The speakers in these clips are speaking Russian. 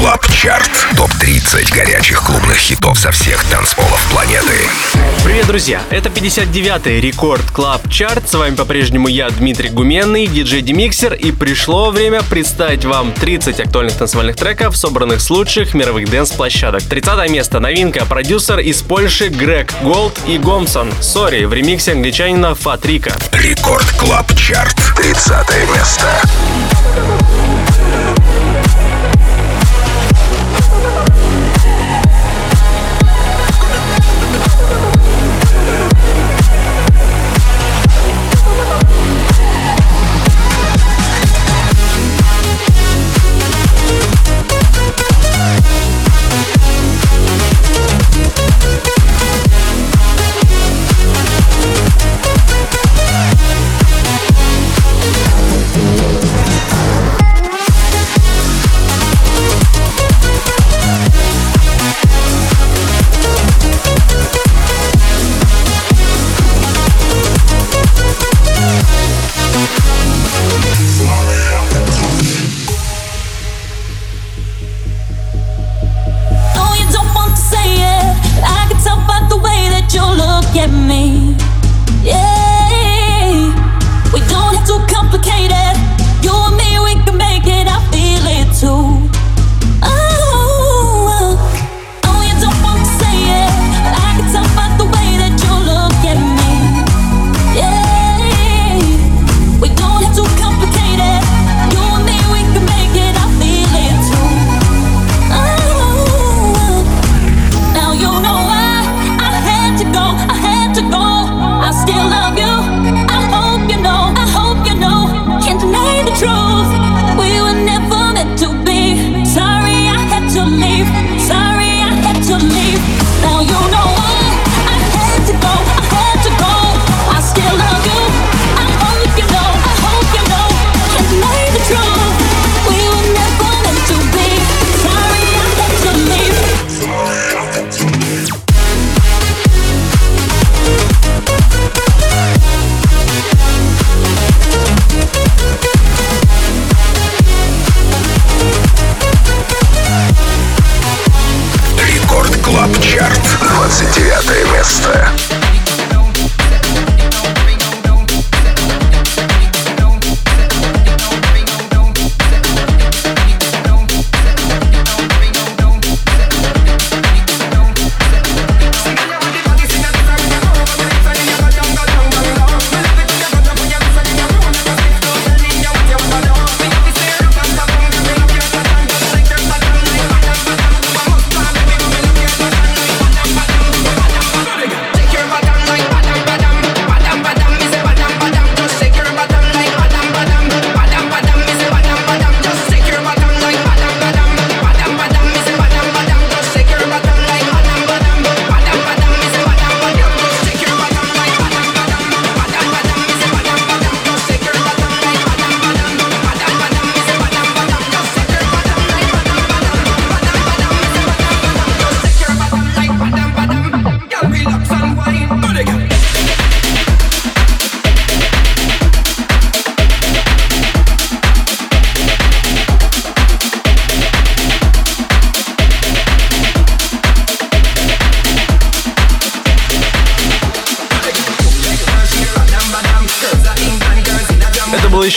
Club Chart. Топ-30 горячих клубных хитов со всех танцполов планеты. Привет, друзья! Это 59-й Record Club Chart. С вами по-прежнему я, Дмитрий Гуменный, диджей Демиксер. И пришло время представить вам 30 актуальных танцевальных треков, собранных с лучших мировых dance -площадок. 30 место. Новинка. Продюсер из Польши Грег Голд и Гомсон. Sorry в ремиксе англичанина Фатрика. Record Club Chart. 30 место.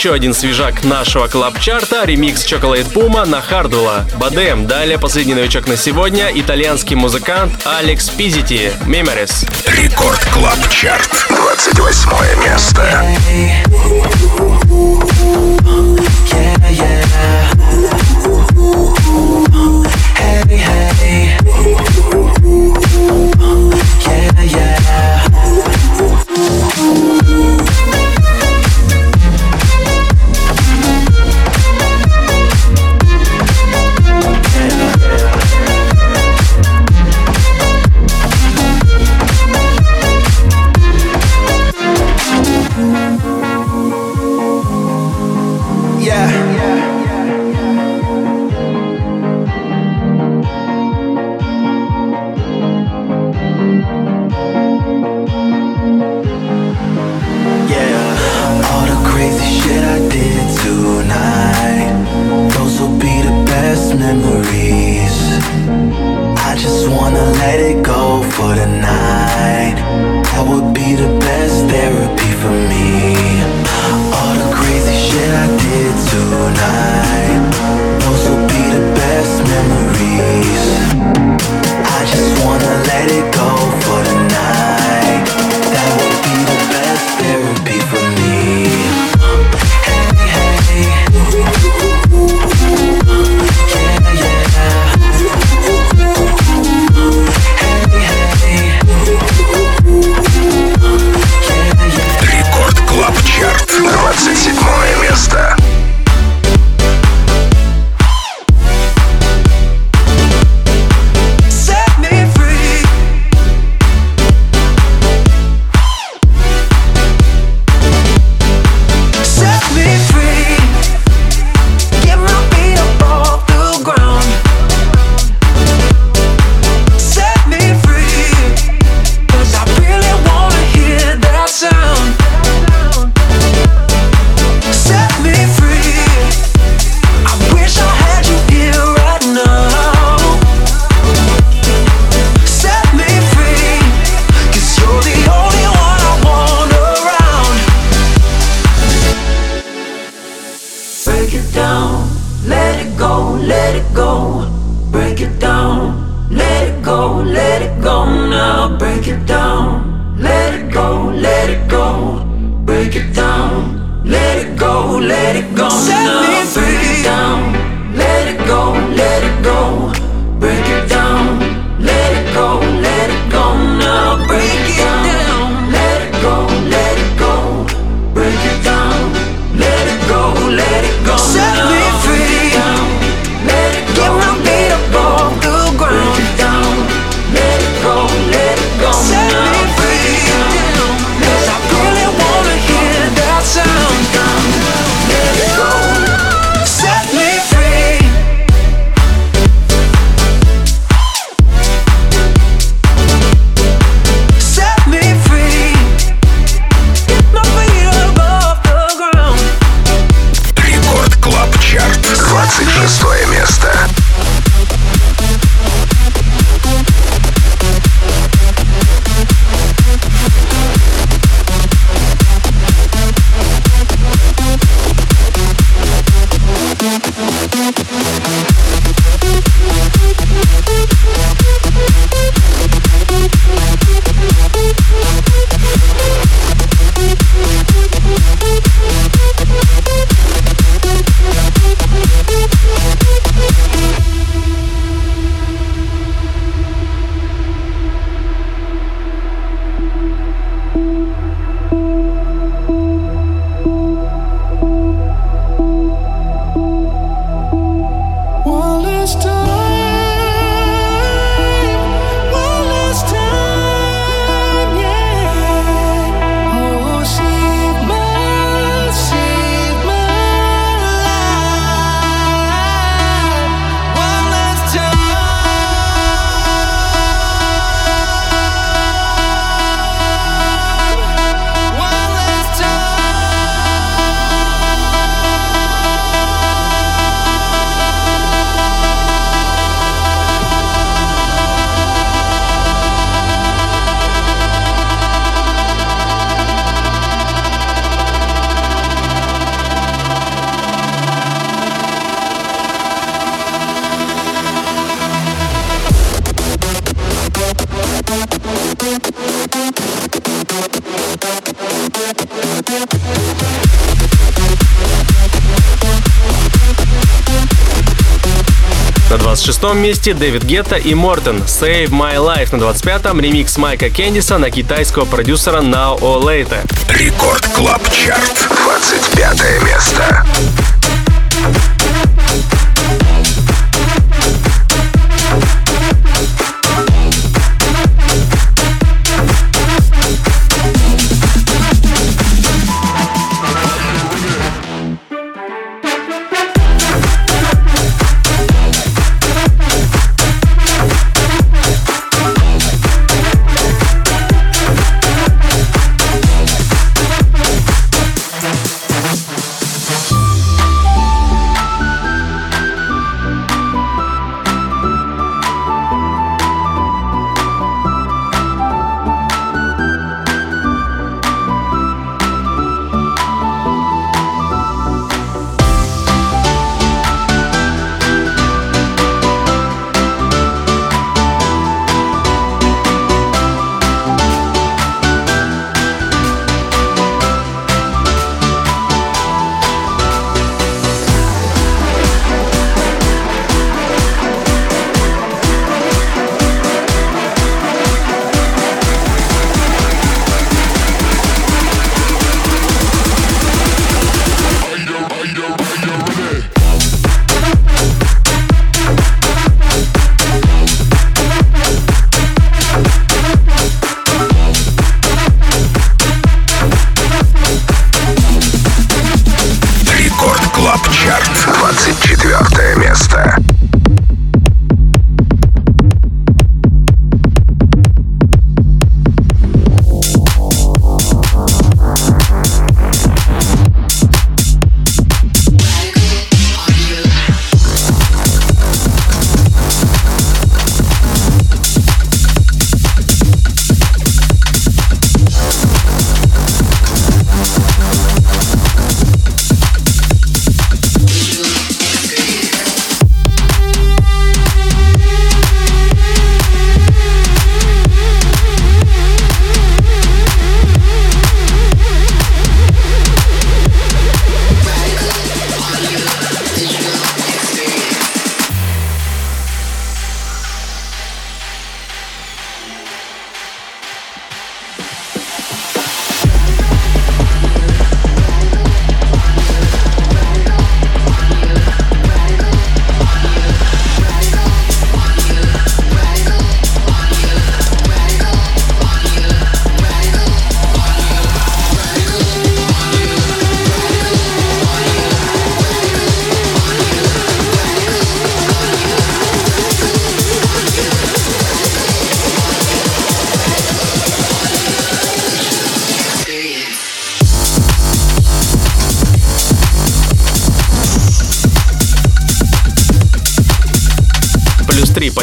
Еще один свежак нашего клаб-чарта, ремикс Chocolate Puma на Хардула. Бадем. Далее последний новичок на сегодня, итальянский музыкант Алекс Пизити, Memories. Рекорд Клаб Чарт, 28 место. let it go now, break it down. Let it go, let it go, break it down. Let it go, let it go Set now, break it down. Let it go, let it go. 26 месте Дэвид Гетта и Мортен «Save My Life» на 25-м ремикс Майка Кендиса на китайского продюсера Now or Later. Record Club Chart, 25 место.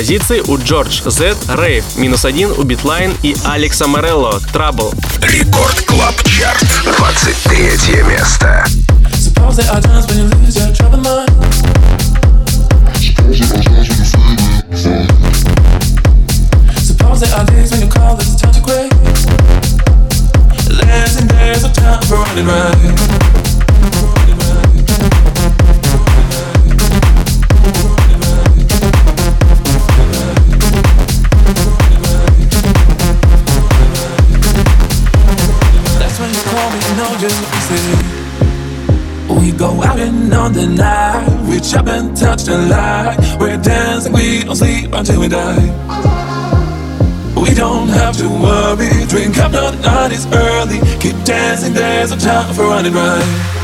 Позиции у Джордж Z, Рейв, минус 1 у Битлайн и Алекса Морелло, Trouble. Рекорд Клаб Чарт, 23 место. Suppose there are times when you lose your troubled mind. Suppose there are days when you call this time to quit. There's and there's a time for running right. Say. We go out and on the night. We chop and touch the light. We're dancing, we don't sleep until we die. We don't have to worry. Drink up, no, night is early. Keep dancing, there's no time for running right.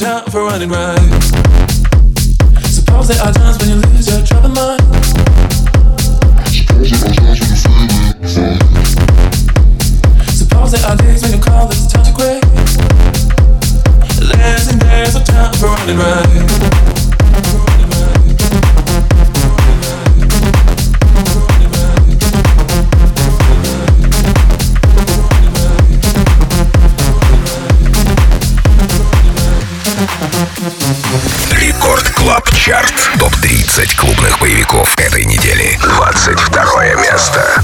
Time for running right. Suppose there are times when you lose your troubled mind. Suppose you guys when you find Suppose there are days when you call this time to quit. There's and there's a time for running right. Топ-30 клубных боевиков этой недели. 22 место.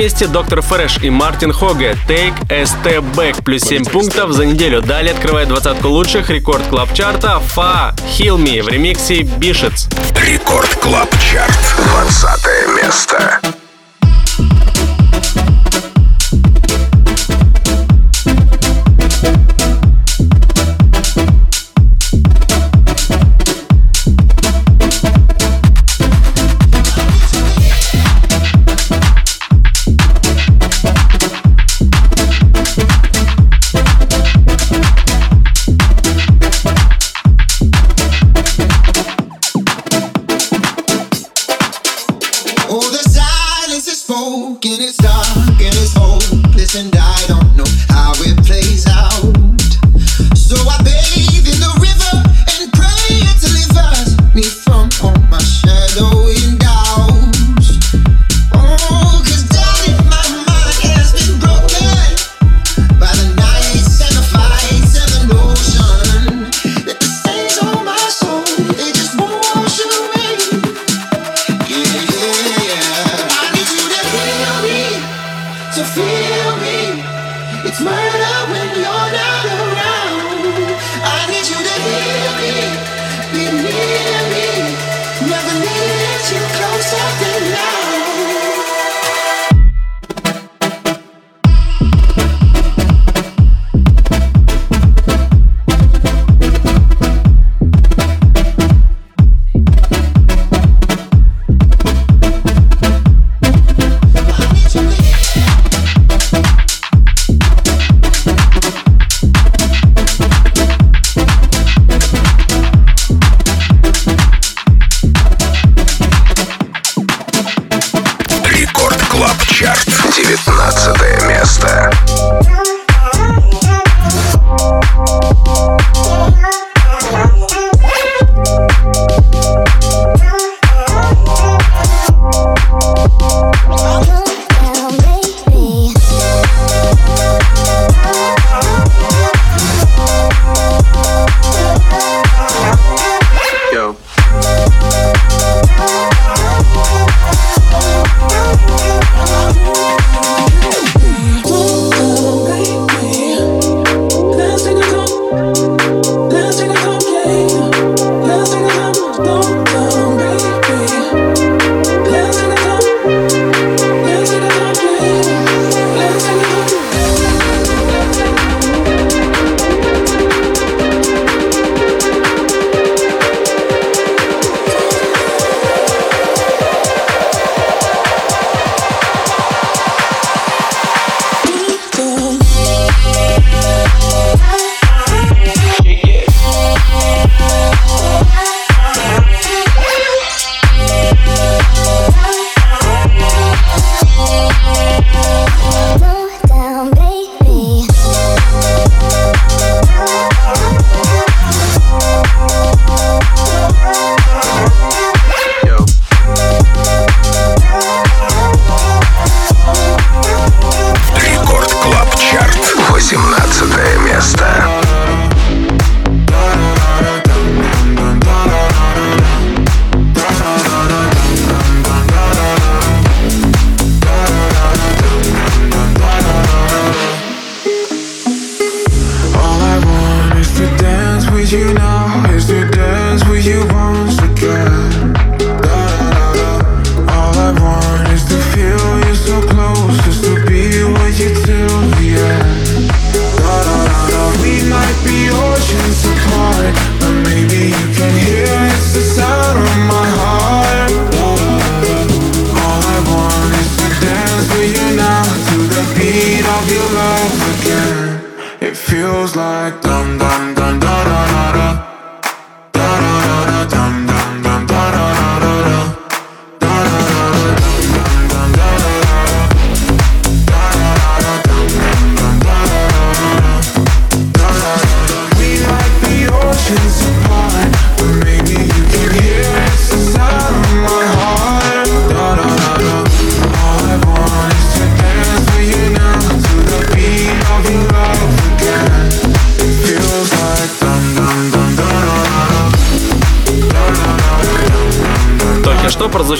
Месте Доктор Фреш и Мартин Хоге Take a Step Back плюс 7 пунктов за неделю. Далее открывает двадцатку лучших рекорд клаб чарта Фа Heal Me в ремиксе Бишец. Record Club Chart. 20 место.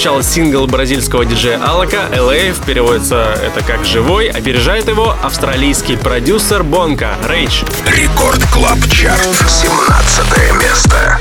Прозвучал сингл бразильского диджея Алака «LA», переводится это как «живой», опережает его австралийский продюсер Бонка «Рейдж». Record Club Chart, 17 место.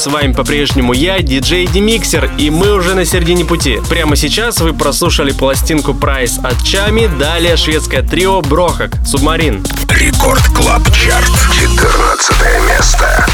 С вами по-прежнему я, диджей Демиксер, и мы уже на середине пути. Прямо сейчас вы прослушали пластинку Price от Чами, далее шведское трио Брохак, Submarine. Record Club Chart, 14 место.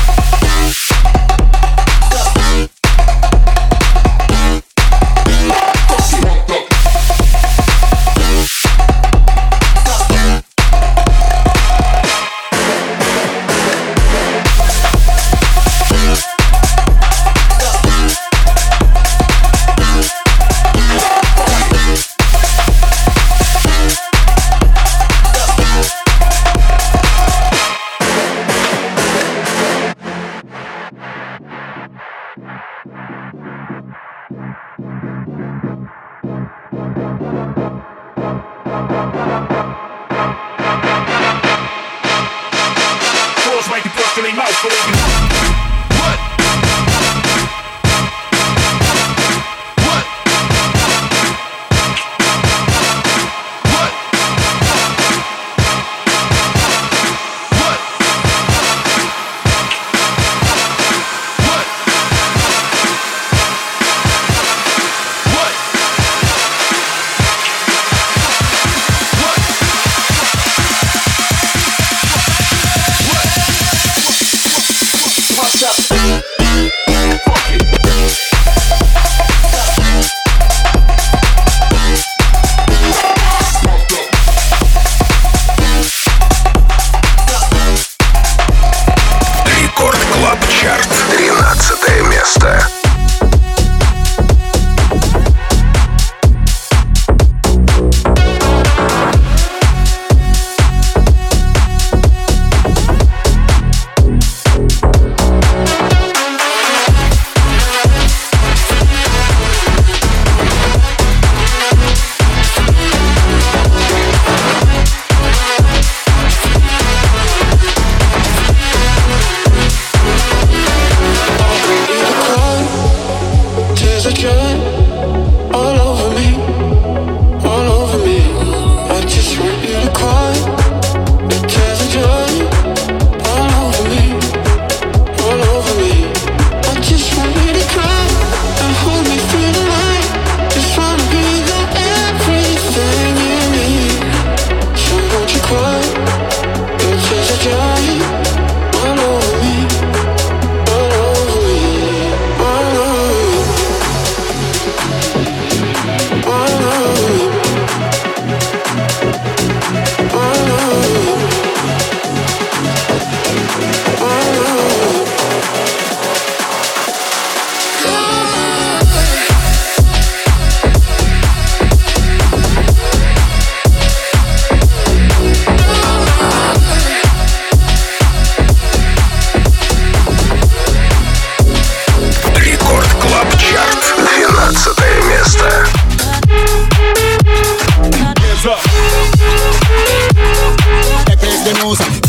the nose.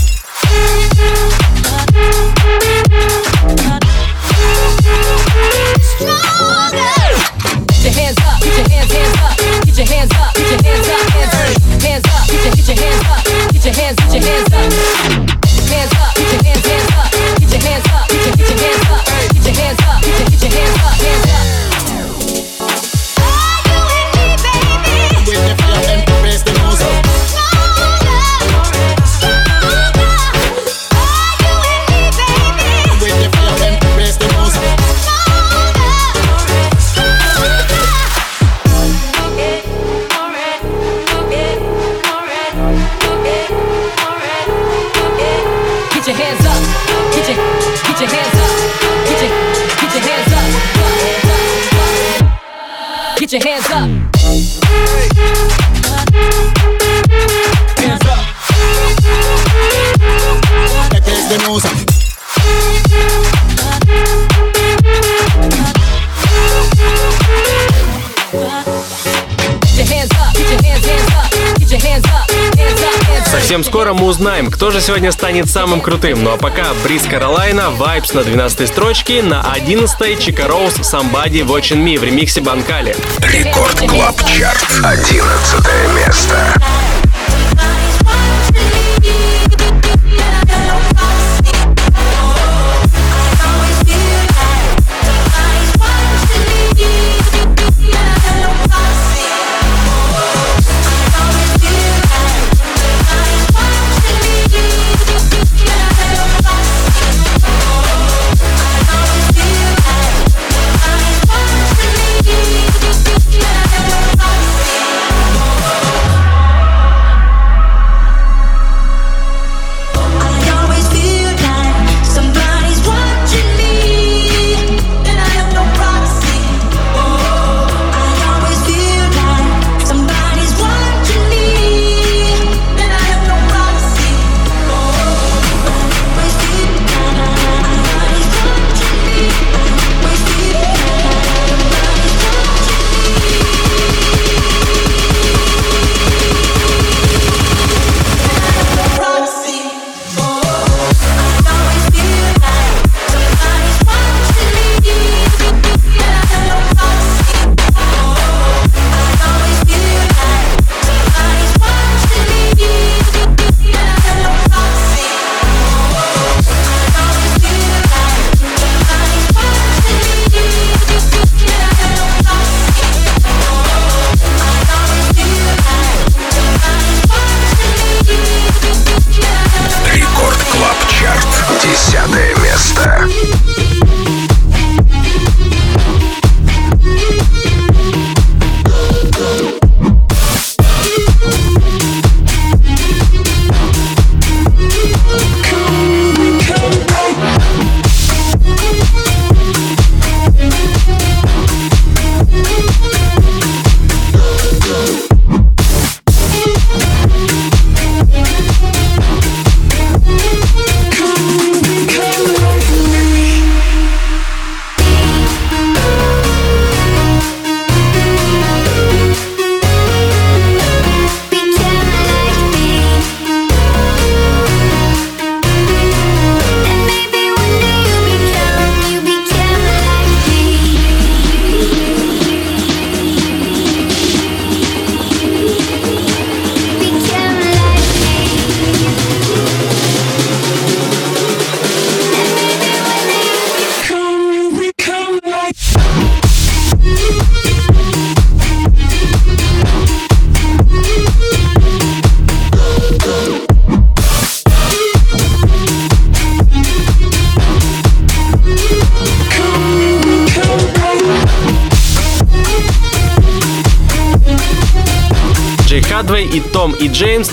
Скоро мы узнаем, кто же сегодня станет самым крутым. Ну а пока Breathe Carolina, Vibes на 12 строчке, на 11 Чика Роуз, Somebody Watching Me в ремиксе Банкали. Record Club Chart. 11 место.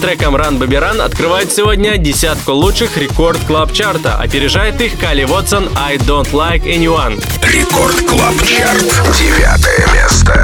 Треком Run Baby Run открывают сегодня десятку лучших рекорд клаб чарта. Опережает их Кали Вотсон I Don't Like Anyone. Рекорд клаб чарт. Девятое место.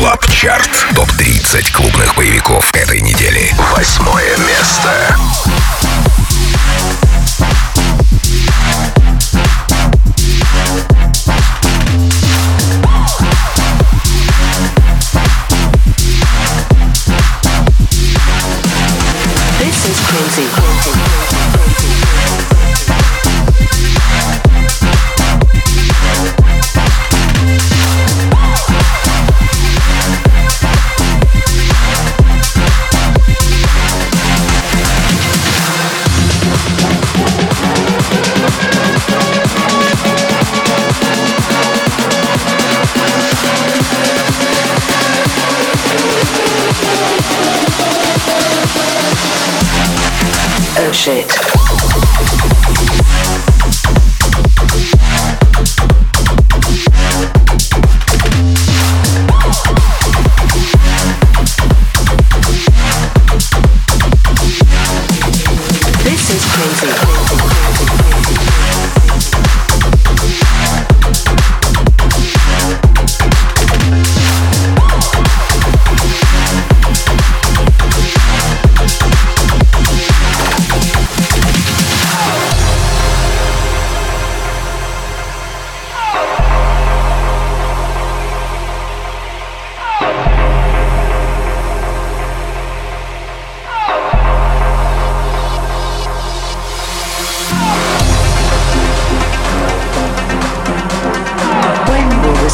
Club Chart. Топ-30 клубных боевиков этой недели. Восьмое место.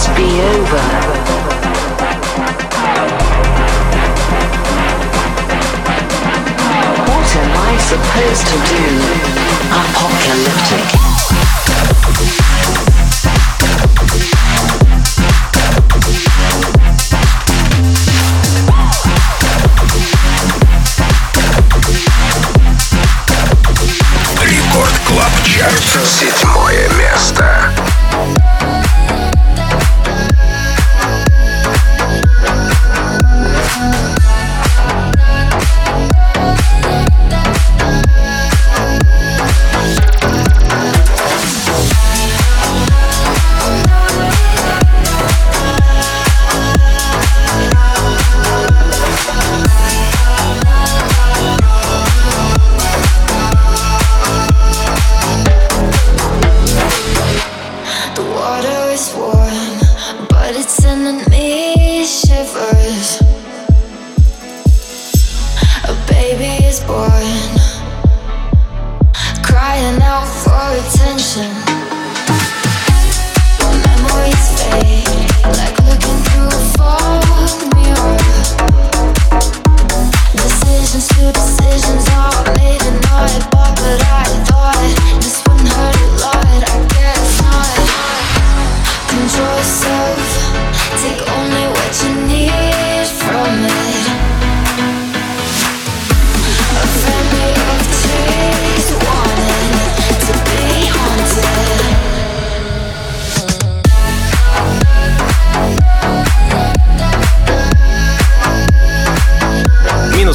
Will be over? What am I supposed to do? Apocalyptic.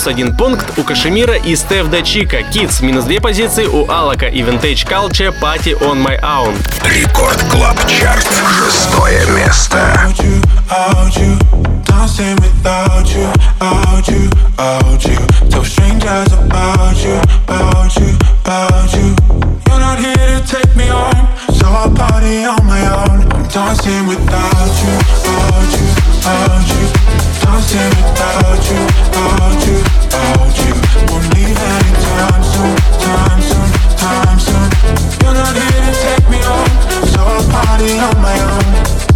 Минус один пункт у Кашемира и Стеф Дачика. Kids. Минус две позиции у Алака и Vintage Culture Party on My Own. Рекорд Клаб Чарт. Шестое место. Out you, out you, without you, you, you. Tell strangers about you, about you, about you. You're not here to take me home, so I'll party on my own. I'm dancing without you, you, you. Dancing without you, you, you. Won't time. You're not here to take me home, so I'll party on my own.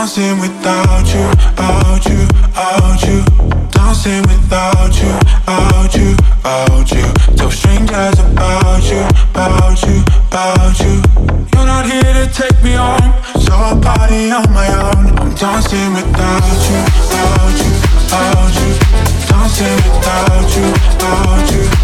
Dancing without you, out you, out you. Dancing without you, out you, out you. Tell strangers about you, about you, about you. You're not here to take me home, so I party on my own. I'm dancing without you, out you, out you. Dancing without you, out you.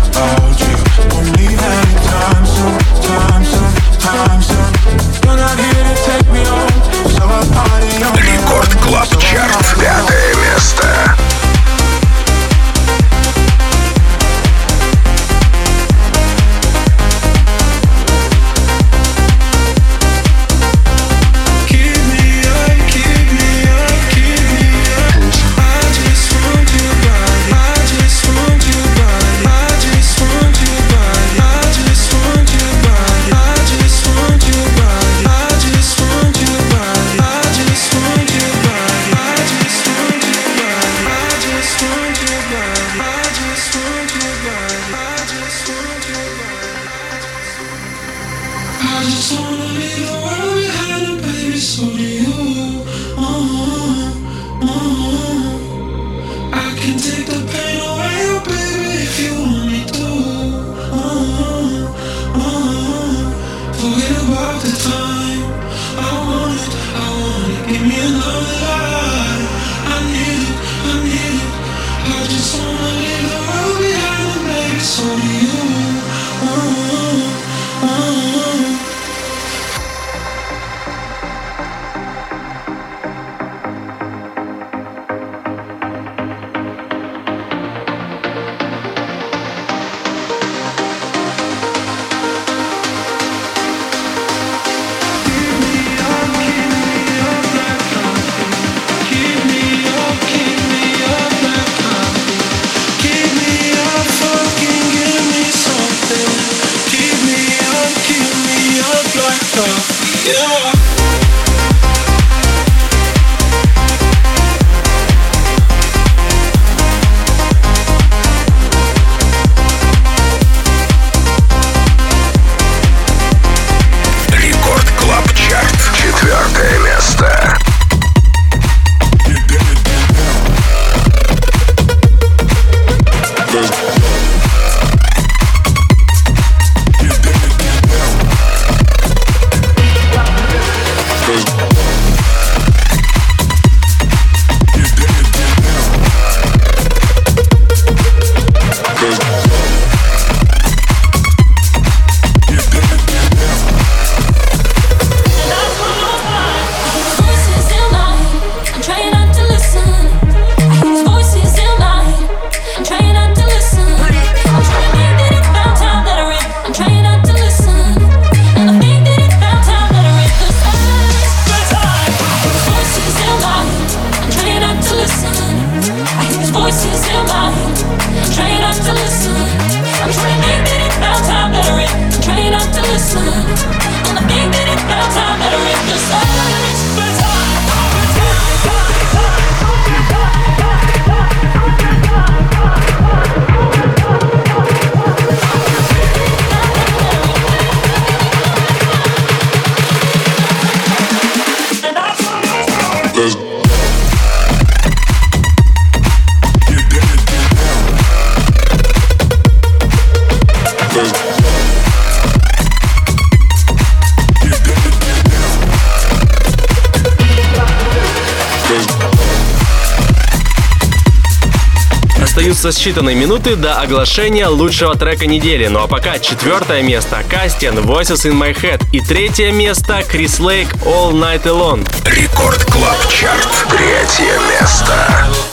остаются считанные минуты до оглашения лучшего трека недели. Ну а пока четвертое место Кастин Voices in My Head и третье место Крис Лейк All Night Alone. Record Club Chart. Третье место.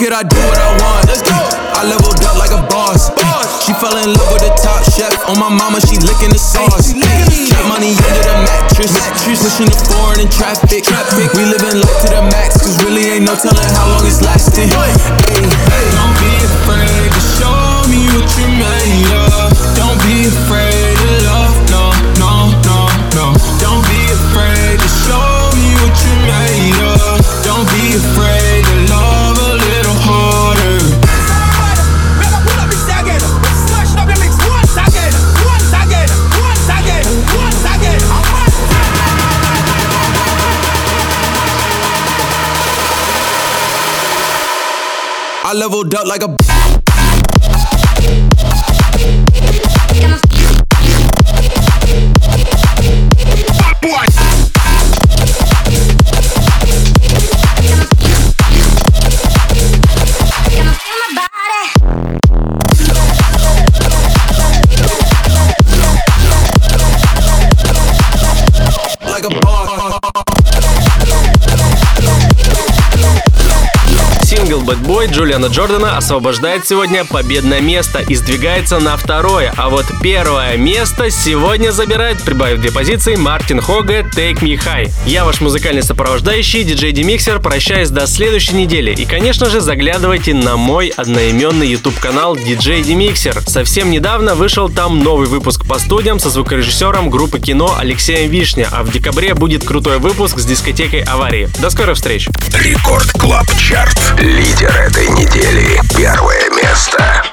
Fuck it, I do what I want. Let's go. I leveled up like a boss. boss. She fell in love with the top chef. On my mama, she licking the sauce. Keep money under the mattress. mattress. Pushing the foreign in traffic. We living life to the max, cause really ain't no telling how long it's lasting. Hey, hey. Don't be afraid to show me what you made of. Don't be afraid to love, no, no, no, no. Don't be afraid to show me what you made of. Don't be afraid leveled up like a Boy Джулиана Джордана освобождает сегодня победное место и сдвигается на второе, а вот первое место сегодня забирает, прибавив две позиции, Мартин Хога Take Me High. Я ваш музыкальный сопровождающий, диджей Демиксер, прощаюсь до следующей недели. И, конечно же, заглядывайте на мой одноименный YouTube канал DJ Demixer. Совсем недавно вышел там новый выпуск по студиям со звукорежиссером группы кино Алексеем Вишня, а в декабре будет крутой выпуск с дискотекой аварии. До скорых встреч! Record Club Chart. Лидер этой недели. Первое место.